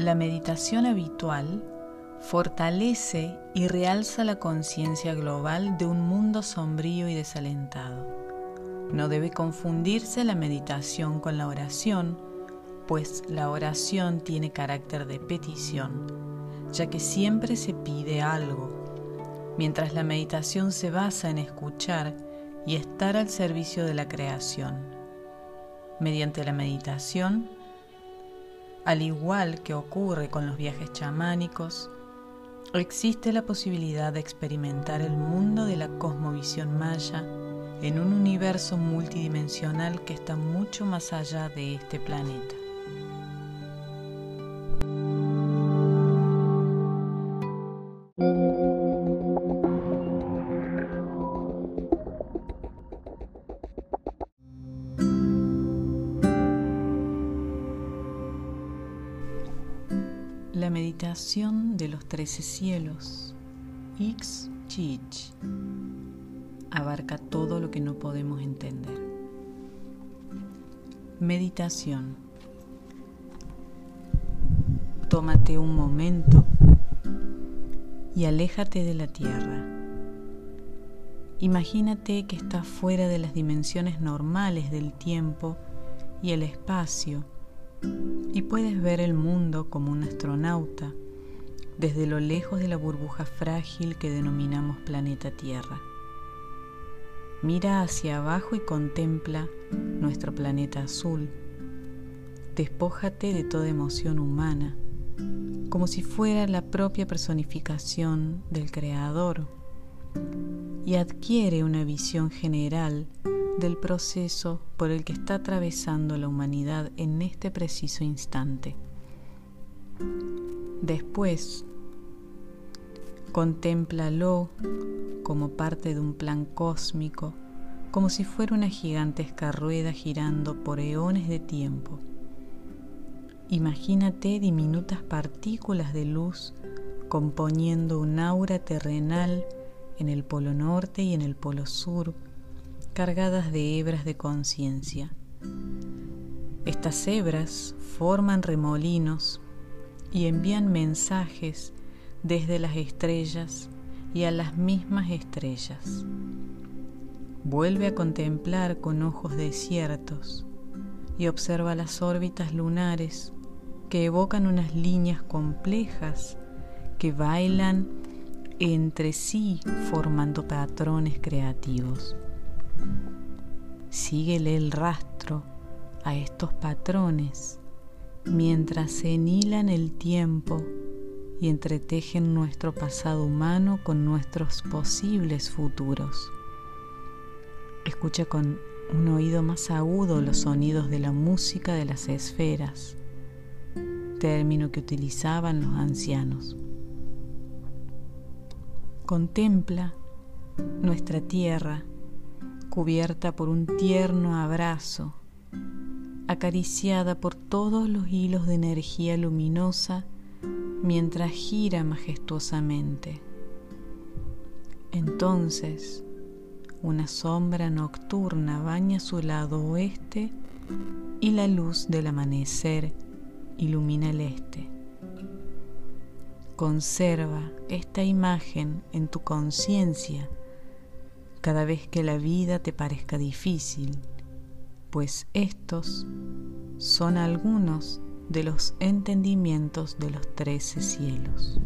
La meditación habitual fortalece y realza la conciencia global de un mundo sombrío y desalentado. No debe confundirse la meditación con la oración, pues la oración tiene carácter de petición, ya que siempre se pide algo, mientras la meditación se basa en escuchar y estar al servicio de la creación. Mediante la meditación, al igual que ocurre con los viajes chamánicos, existe la posibilidad de experimentar el mundo de la cosmovisión maya en un universo multidimensional que está mucho más allá de este planeta. La meditación de los trece cielos, Ix Chich, abarca todo lo que no podemos entender. Meditación. Tómate un momento y aléjate de la tierra. Imagínate que estás fuera de las dimensiones normales del tiempo y el espacio y puedes ver el mundo como un astronauta desde lo lejos de la burbuja frágil que denominamos planeta Tierra. Mira hacia abajo y contempla nuestro planeta azul. Despójate de toda emoción humana, como si fuera la propia personificación del Creador, y adquiere una visión general del proceso por el que está atravesando la humanidad en este preciso instante. Después, contémplalo como parte de un plan cósmico, como si fuera una gigantesca rueda girando por eones de tiempo. Imagínate diminutas partículas de luz componiendo un aura terrenal en el polo norte y en el polo sur, cargadas de hebras de conciencia. Estas hebras forman remolinos y envían mensajes desde las estrellas y a las mismas estrellas. Vuelve a contemplar con ojos desiertos y observa las órbitas lunares que evocan unas líneas complejas que bailan entre sí formando patrones creativos. Síguele el rastro a estos patrones mientras se enhilan el tiempo y entretejen nuestro pasado humano con nuestros posibles futuros. Escucha con un oído más agudo los sonidos de la música de las esferas, término que utilizaban los ancianos. Contempla nuestra tierra cubierta por un tierno abrazo, acariciada por todos los hilos de energía luminosa mientras gira majestuosamente. Entonces, una sombra nocturna baña su lado oeste y la luz del amanecer ilumina el este. Conserva esta imagen en tu conciencia cada vez que la vida te parezca difícil, pues estos son algunos de los entendimientos de los trece cielos.